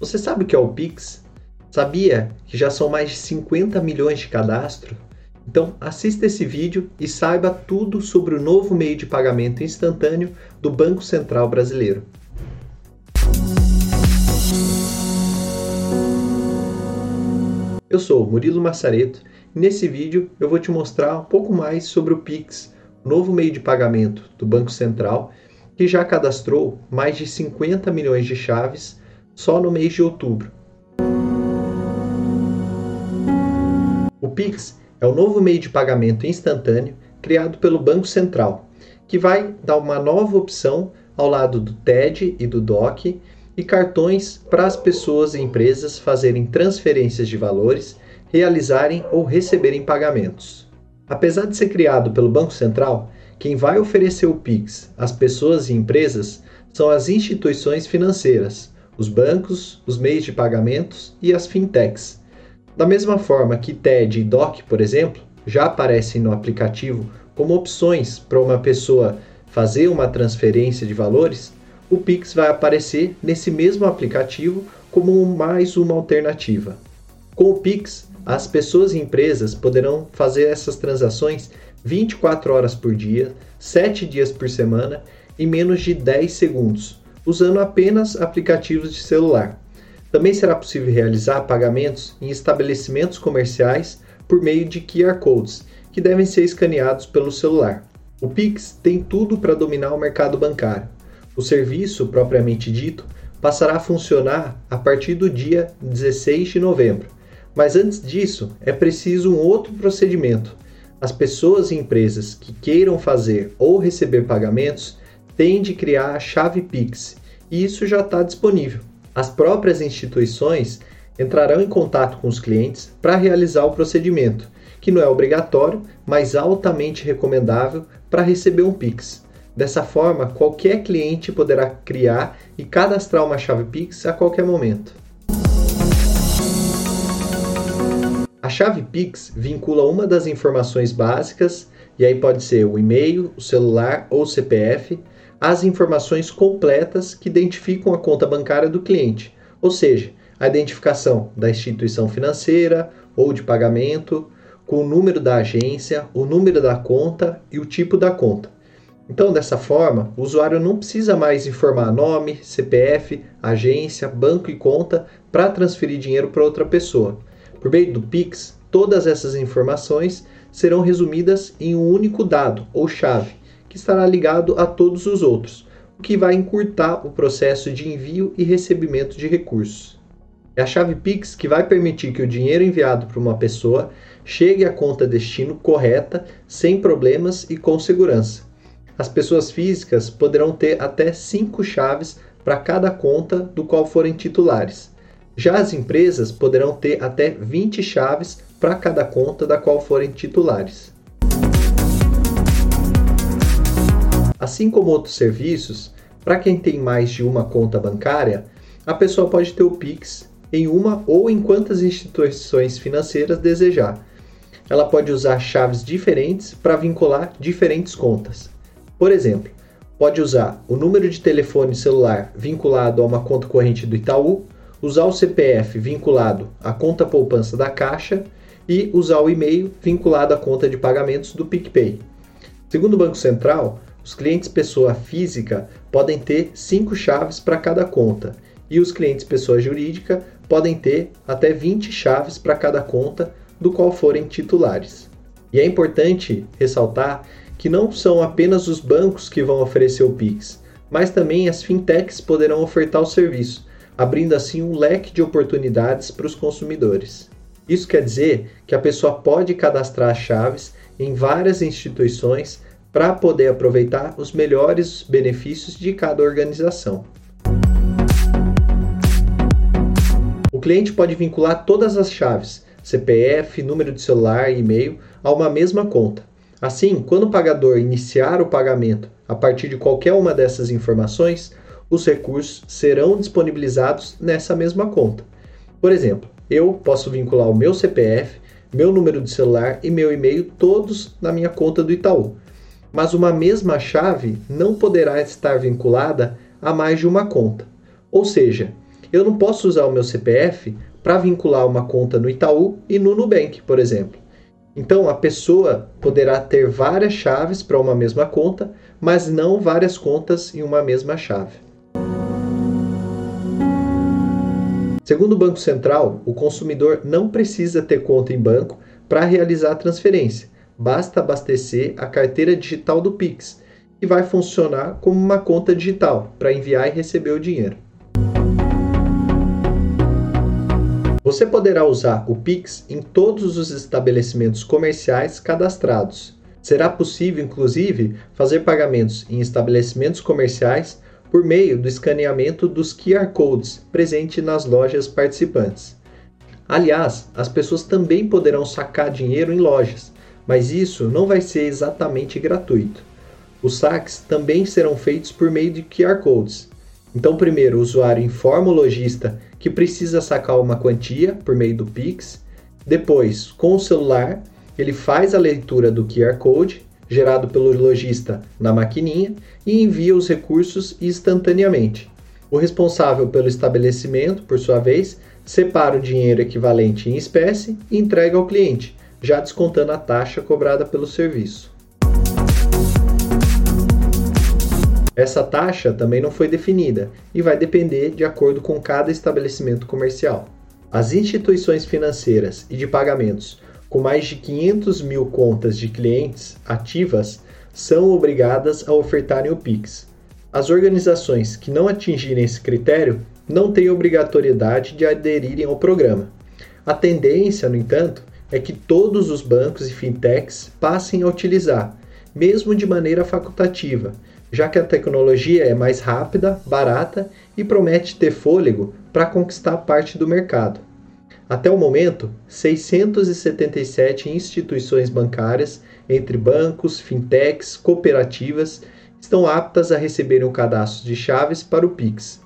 Você sabe o que é o Pix? Sabia que já são mais de 50 milhões de cadastros? Então assista esse vídeo e saiba tudo sobre o novo meio de pagamento instantâneo do Banco Central Brasileiro. Eu sou Murilo Massareto e nesse vídeo eu vou te mostrar um pouco mais sobre o Pix, o novo meio de pagamento do Banco Central, que já cadastrou mais de 50 milhões de chaves só no mês de outubro. O Pix é o novo meio de pagamento instantâneo criado pelo Banco Central, que vai dar uma nova opção ao lado do TED e do DOC e cartões para as pessoas e empresas fazerem transferências de valores, realizarem ou receberem pagamentos. Apesar de ser criado pelo Banco Central, quem vai oferecer o Pix às pessoas e empresas são as instituições financeiras, os bancos, os meios de pagamentos e as fintechs, da mesma forma que TED e DOC, por exemplo, já aparecem no aplicativo como opções para uma pessoa fazer uma transferência de valores, o Pix vai aparecer nesse mesmo aplicativo como mais uma alternativa. Com o Pix, as pessoas e empresas poderão fazer essas transações 24 horas por dia, 7 dias por semana, em menos de 10 segundos, usando apenas aplicativos de celular. Também será possível realizar pagamentos em estabelecimentos comerciais por meio de QR Codes, que devem ser escaneados pelo celular. O Pix tem tudo para dominar o mercado bancário. O serviço, propriamente dito, passará a funcionar a partir do dia 16 de novembro. Mas antes disso, é preciso um outro procedimento. As pessoas e empresas que queiram fazer ou receber pagamentos têm de criar a chave Pix, e isso já está disponível as próprias instituições entrarão em contato com os clientes para realizar o procedimento, que não é obrigatório, mas altamente recomendável para receber um Pix. Dessa forma, qualquer cliente poderá criar e cadastrar uma chave Pix a qualquer momento. A chave Pix vincula uma das informações básicas, e aí pode ser o e-mail, o celular ou o CPF, as informações completas que identificam a conta bancária do cliente, ou seja, a identificação da instituição financeira ou de pagamento, com o número da agência, o número da conta e o tipo da conta. Então, dessa forma, o usuário não precisa mais informar nome, CPF, agência, banco e conta para transferir dinheiro para outra pessoa. Por meio do Pix, todas essas informações serão resumidas em um único dado ou chave, que estará ligado a todos os outros, o que vai encurtar o processo de envio e recebimento de recursos. É a chave Pix que vai permitir que o dinheiro enviado para uma pessoa chegue à conta destino correta, sem problemas e com segurança. As pessoas físicas poderão ter até cinco chaves para cada conta do qual forem titulares. Já as empresas poderão ter até 20 chaves para cada conta da qual forem titulares. Assim como outros serviços, para quem tem mais de uma conta bancária, a pessoa pode ter o Pix em uma ou em quantas instituições financeiras desejar. Ela pode usar chaves diferentes para vincular diferentes contas. Por exemplo, pode usar o número de telefone celular vinculado a uma conta corrente do Itaú, usar o CPF vinculado à conta poupança da Caixa e usar o e-mail vinculado à conta de pagamentos do PicPay. Segundo o Banco Central, os clientes pessoa física podem ter cinco chaves para cada conta e os clientes pessoa jurídica podem ter até 20 chaves para cada conta do qual forem titulares. E é importante ressaltar que não são apenas os bancos que vão oferecer o Pix, mas também as fintechs poderão ofertar o serviço, abrindo assim um leque de oportunidades para os consumidores. Isso quer dizer que a pessoa pode cadastrar chaves em várias instituições para poder aproveitar os melhores benefícios de cada organização. O cliente pode vincular todas as chaves, CPF, número de celular e e-mail, a uma mesma conta. Assim, quando o pagador iniciar o pagamento a partir de qualquer uma dessas informações, os recursos serão disponibilizados nessa mesma conta. Por exemplo, eu posso vincular o meu CPF, meu número de celular e meu e-mail todos na minha conta do Itaú mas uma mesma chave não poderá estar vinculada a mais de uma conta. Ou seja, Eu não posso usar o meu CPF para vincular uma conta no Itaú e no Nubank, por exemplo. Então, a pessoa poderá ter várias chaves para uma mesma conta, mas não várias contas em uma mesma chave. Segundo o Banco Central, o consumidor não precisa ter conta em banco para realizar a transferência. Basta abastecer a carteira digital do Pix, que vai funcionar como uma conta digital para enviar e receber o dinheiro. Você poderá usar o Pix em todos os estabelecimentos comerciais cadastrados. Será possível, inclusive, fazer pagamentos em estabelecimentos comerciais por meio do escaneamento dos QR Codes presentes nas lojas participantes. Aliás, as pessoas também poderão sacar dinheiro em lojas, mas isso não vai ser exatamente gratuito. Os saques também serão feitos por meio de QR Codes. Então, primeiro, o usuário informa o lojista que precisa sacar uma quantia por meio do Pix. Depois, com o celular, ele faz a leitura do QR Code gerado pelo lojista na maquininha e envia os recursos instantaneamente. O responsável pelo estabelecimento, por sua vez, separa o dinheiro equivalente em espécie e entrega ao cliente, já descontando a taxa cobrada pelo serviço. Essa taxa também não foi definida e vai depender de acordo com cada estabelecimento comercial. As instituições financeiras e de pagamentos com mais de 500 mil contas de clientes ativas são obrigadas a ofertarem o Pix. As organizações que não atingirem esse critério não têm obrigatoriedade de aderirem ao programa. A tendência, no entanto, é que todos os bancos e fintechs passem a utilizar, mesmo de maneira facultativa, já que a tecnologia é mais rápida, barata e promete ter fôlego para conquistar parte do mercado. Até o momento, 677 instituições bancárias, entre bancos, fintechs, cooperativas, estão aptas a receberem o cadastro de chaves para o Pix.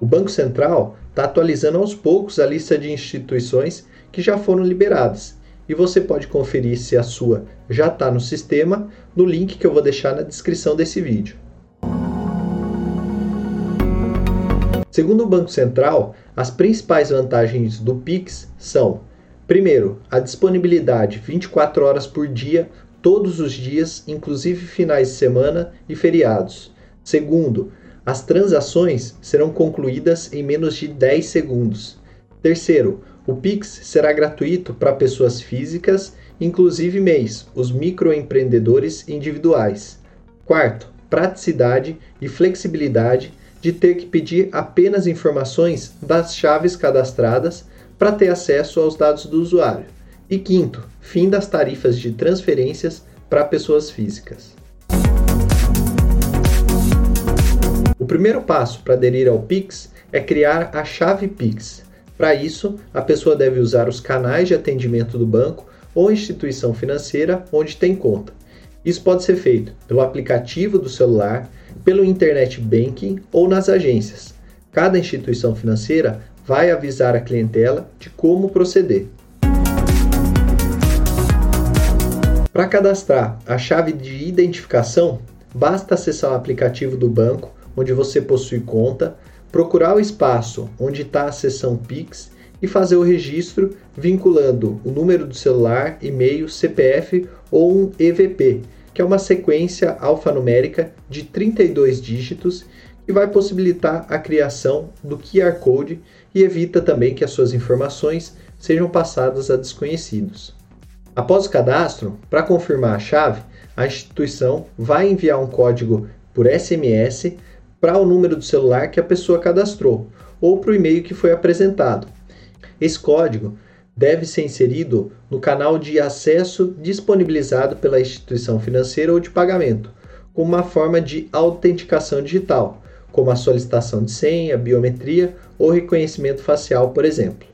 O Banco Central está atualizando aos poucos a lista de instituições que já foram liberadas e você pode conferir se a sua já está no sistema no link que eu vou deixar na descrição desse vídeo. Segundo o Banco Central, as principais vantagens do Pix são: primeiro, a disponibilidade 24 horas por dia, todos os dias, inclusive finais de semana e feriados. Segundo, as transações serão concluídas em menos de 10 segundos. Terceiro, o Pix será gratuito para pessoas físicas, inclusive MEIs, os microempreendedores individuais. Quarto, praticidade e flexibilidade de ter que pedir apenas informações das chaves cadastradas para ter acesso aos dados do usuário. E quinto, fim das tarifas de transferências para pessoas físicas. O primeiro passo para aderir ao Pix é criar a chave Pix. Para isso, a pessoa deve usar os canais de atendimento do banco ou instituição financeira onde tem conta. Isso pode ser feito pelo aplicativo do celular, pelo internet banking ou nas agências. Cada instituição financeira vai avisar a clientela de como proceder. Para cadastrar a chave de identificação, basta acessar o aplicativo do banco onde você possui conta, procurar o espaço onde está a seção Pix e fazer o registro vinculando o número do celular, e-mail, CPF ou um EVP, que é uma sequência alfanumérica de 32 dígitos que vai possibilitar a criação do QR Code e evita também que as suas informações sejam passadas a desconhecidos. Após o cadastro, para confirmar a chave, a instituição vai enviar um código por SMS para o número do celular que a pessoa cadastrou ou para o e-mail que foi apresentado. Esse código deve ser inserido no canal de acesso disponibilizado pela instituição financeira ou de pagamento, como uma forma de autenticação digital, como a solicitação de senha, biometria ou reconhecimento facial, por exemplo.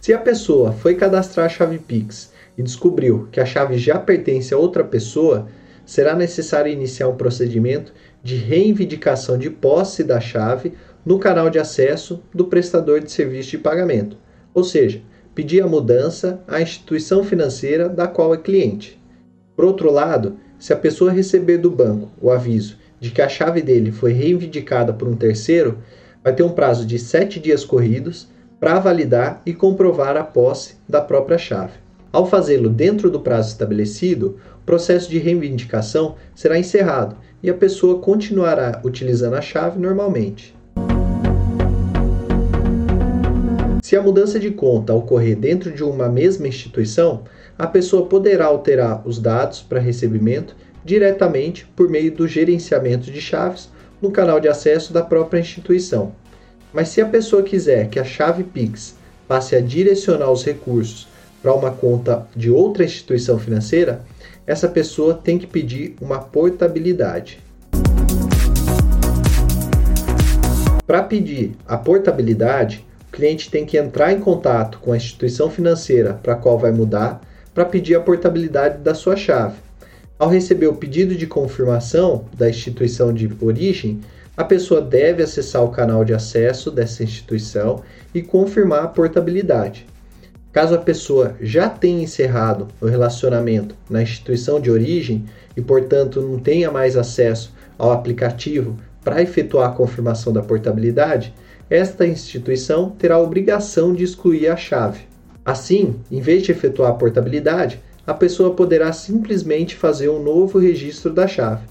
Se a pessoa foi cadastrar a chave Pix e descobriu que a chave já pertence a outra pessoa, será necessário iniciar um procedimento de reivindicação de posse da chave no canal de acesso do prestador de serviço de pagamento, ou seja, pedir a mudança à instituição financeira da qual é cliente. Por outro lado, se a pessoa receber do banco o aviso de que a chave dele foi reivindicada por um terceiro, vai ter um prazo de sete dias corridos para validar e comprovar a posse da própria chave. Ao fazê-lo dentro do prazo estabelecido, o processo de reivindicação será encerrado e a pessoa continuará utilizando a chave normalmente. Se a mudança de conta ocorrer dentro de uma mesma instituição, a pessoa poderá alterar os dados para recebimento diretamente por meio do gerenciamento de chaves no canal de acesso da própria instituição. Mas se a pessoa quiser que a chave Pix passe a direcionar os recursos para uma conta de outra instituição financeira, essa pessoa tem que pedir uma portabilidade. Para pedir a portabilidade, o cliente tem que entrar em contato com a instituição financeira para a qual vai mudar para pedir a portabilidade da sua chave. Ao receber o pedido de confirmação da instituição de origem, a pessoa deve acessar o canal de acesso dessa instituição e confirmar a portabilidade. Caso a pessoa já tenha encerrado o relacionamento na instituição de origem e, portanto, não tenha mais acesso ao aplicativo para efetuar a confirmação da portabilidade, esta instituição terá a obrigação de excluir a chave. Assim, em vez de efetuar a portabilidade, a pessoa poderá simplesmente fazer um novo registro da chave.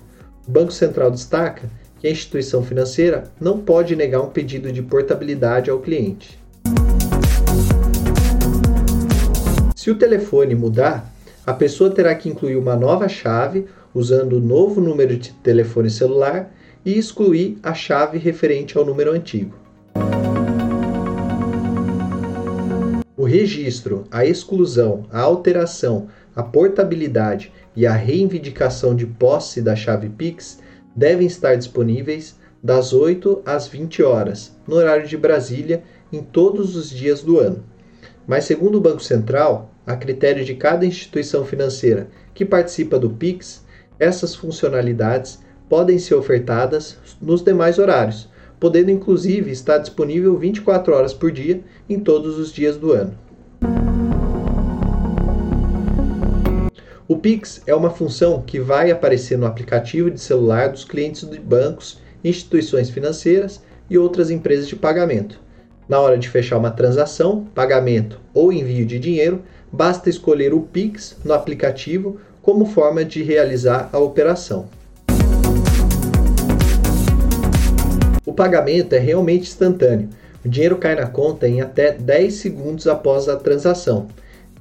O Banco Central destaca que a instituição financeira não pode negar um pedido de portabilidade ao cliente. Se o telefone mudar, a pessoa terá que incluir uma nova chave usando o novo número de telefone celular e excluir a chave referente ao número antigo. O registro, a exclusão, a alteração, a portabilidade e a reivindicação de posse da chave Pix devem estar disponíveis das 8 às 20 horas, no horário de Brasília, em todos os dias do ano. Mas, segundo o Banco Central, a critério de cada instituição financeira que participa do Pix, essas funcionalidades podem ser ofertadas nos demais horários, podendo inclusive estar disponível 24 horas por dia em todos os dias do ano. O Pix é uma função que vai aparecer no aplicativo de celular dos clientes de bancos, instituições financeiras e outras empresas de pagamento. Na hora de fechar uma transação, pagamento ou envio de dinheiro, basta escolher o Pix no aplicativo como forma de realizar a operação. O pagamento é realmente instantâneo. O dinheiro cai na conta em até 10 segundos após a transação.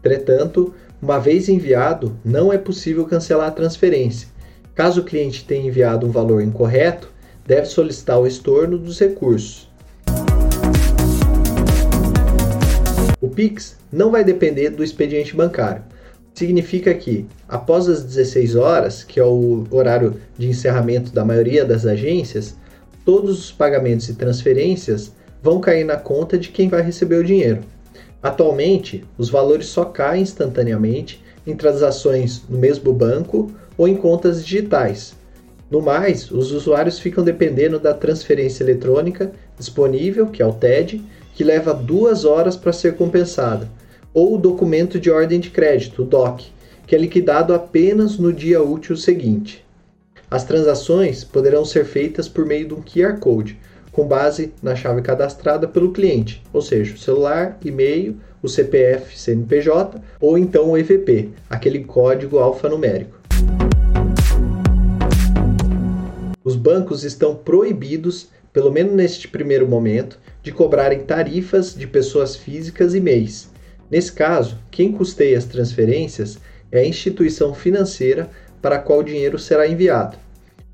Entretanto, uma vez enviado, não é possível cancelar a transferência. Caso o cliente tenha enviado um valor incorreto, deve solicitar o estorno dos recursos. Pix não vai depender do expediente bancário. Significa que, após as 16 horas, que é o horário de encerramento da maioria das agências, todos os pagamentos e transferências vão cair na conta de quem vai receber o dinheiro. Atualmente, os valores só caem instantaneamente em transações no mesmo banco ou em contas digitais. No mais, os usuários ficam dependendo da transferência eletrônica disponível, que é o TED, que leva duas horas para ser compensada, ou o documento de ordem de crédito, o DOC, que é liquidado apenas no dia útil seguinte. As transações poderão ser feitas por meio de um QR Code, com base na chave cadastrada pelo cliente, ou seja, o celular, e-mail, o CPF, CNPJ ou então o EVP, aquele código alfanumérico. Os bancos estão proibidos, pelo menos neste primeiro momento, de cobrarem tarifas de pessoas físicas e MEIs. Nesse caso, quem custeia as transferências é a instituição financeira para a qual o dinheiro será enviado.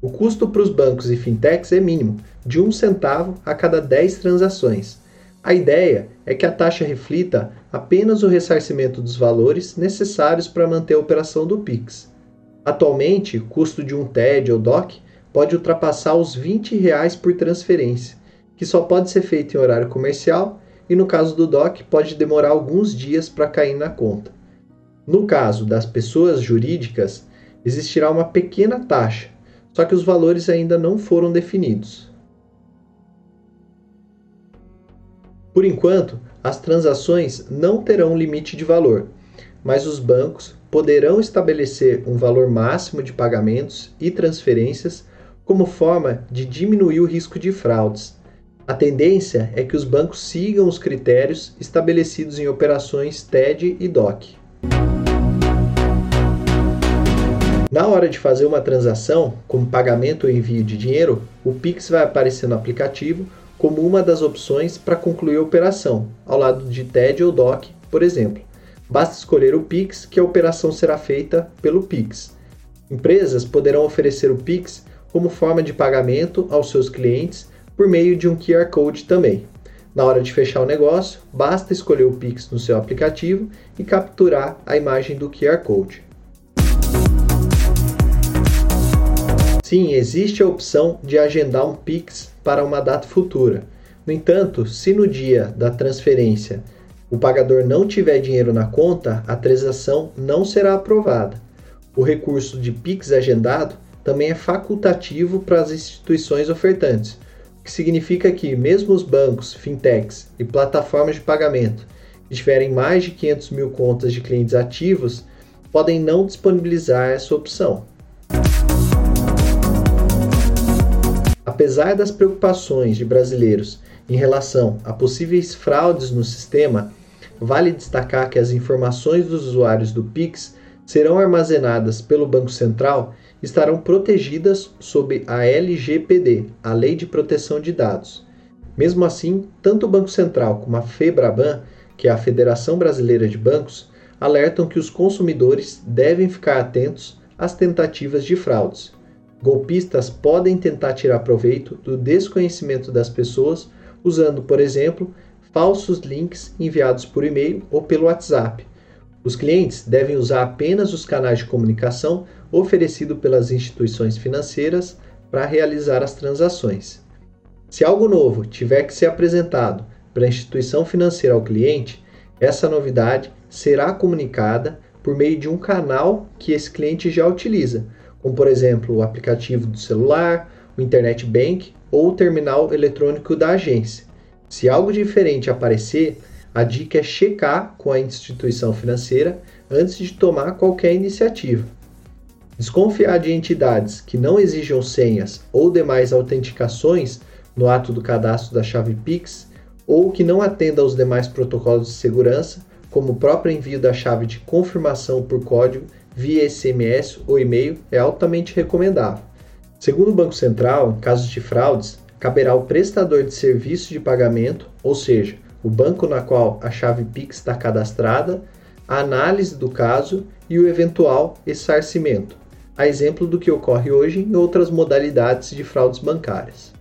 O custo para os bancos e fintechs é mínimo, de um centavo a cada 10 transações. A ideia é que a taxa reflita apenas o ressarcimento dos valores necessários para manter a operação do Pix. Atualmente, o custo de um TED ou DOC pode ultrapassar os 20 reais por transferência, que só pode ser feito em horário comercial e no caso do DOC pode demorar alguns dias para cair na conta. No caso das pessoas jurídicas, existirá uma pequena taxa, só que os valores ainda não foram definidos. Por enquanto, as transações não terão limite de valor, mas os bancos poderão estabelecer um valor máximo de pagamentos e transferências como forma de diminuir o risco de fraudes. A tendência é que os bancos sigam os critérios estabelecidos em operações TED e DOC. Na hora de fazer uma transação, como pagamento ou envio de dinheiro, o Pix vai aparecer no aplicativo como uma das opções para concluir a operação, ao lado de TED ou DOC, por exemplo. Basta escolher o Pix que a operação será feita pelo Pix. Empresas poderão oferecer o Pix como forma de pagamento aos seus clientes por meio de um QR Code também. Na hora de fechar o negócio, basta escolher o Pix no seu aplicativo e capturar a imagem do QR Code. Sim, existe a opção de agendar um Pix para uma data futura. No entanto, se no dia da transferência o pagador não tiver dinheiro na conta, a transação não será aprovada. O recurso de Pix agendado também é facultativo para as instituições ofertantes, que significa que mesmo os bancos, fintechs e plataformas de pagamento que tiverem mais de 500 mil contas de clientes ativos podem não disponibilizar essa opção. Apesar das preocupações de brasileiros em relação a possíveis fraudes no sistema, vale destacar que as informações dos usuários do Pix serão armazenadas pelo Banco Central estarão protegidas sob a LGPD, a Lei de Proteção de Dados. Mesmo assim, tanto o Banco Central como a FEBRABAN, que é a Federação Brasileira de Bancos, alertam que os consumidores devem ficar atentos às tentativas de fraudes. Golpistas podem tentar tirar proveito do desconhecimento das pessoas usando, por exemplo, falsos links enviados por e-mail ou pelo WhatsApp. Os clientes devem usar apenas os canais de comunicação oferecido pelas instituições financeiras para realizar as transações. Se algo novo tiver que ser apresentado para a instituição financeira ao cliente, essa novidade será comunicada por meio de um canal que esse cliente já utiliza, como por exemplo o aplicativo do celular, o Internet Bank ou o terminal eletrônico da agência. Se algo diferente aparecer, a dica é checar com a instituição financeira antes de tomar qualquer iniciativa. Desconfiar de entidades que não exijam senhas ou demais autenticações no ato do cadastro da chave Pix ou que não atenda aos demais protocolos de segurança, como o próprio envio da chave de confirmação por código via SMS ou e-mail, é altamente recomendável. Segundo o Banco Central, em casos de fraudes, caberá ao prestador de serviço de pagamento, ou seja, o banco na qual a chave Pix está cadastrada, a análise do caso e o eventual ressarcimento, a exemplo do que ocorre hoje em outras modalidades de fraudes bancárias.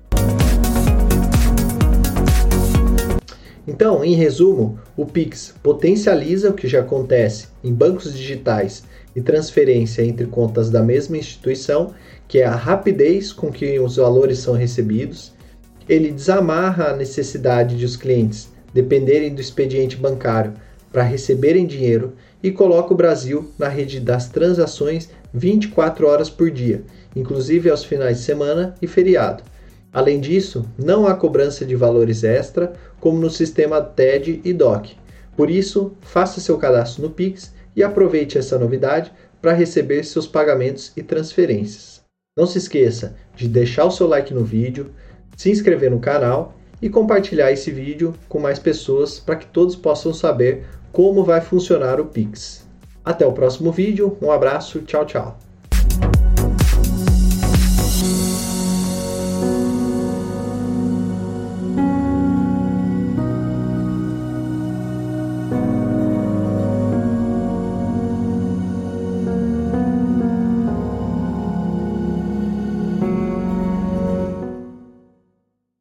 Então, em resumo, o Pix potencializa o que já acontece em bancos digitais e transferência entre contas da mesma instituição, que é a rapidez com que os valores são recebidos. Ele desamarra a necessidade de os clientes dependerem do expediente bancário para receberem dinheiro e coloca o Brasil na rede das transações 24 horas por dia, inclusive aos finais de semana e feriado. Além disso, não há cobrança de valores extra, como no sistema TED e DOC. Por isso, faça seu cadastro no Pix e aproveite essa novidade para receber seus pagamentos e transferências. Não se esqueça de deixar o seu like no vídeo, se inscrever no canal e compartilhar esse vídeo com mais pessoas para que todos possam saber como vai funcionar o Pix. Até o próximo vídeo, um abraço, tchau, tchau.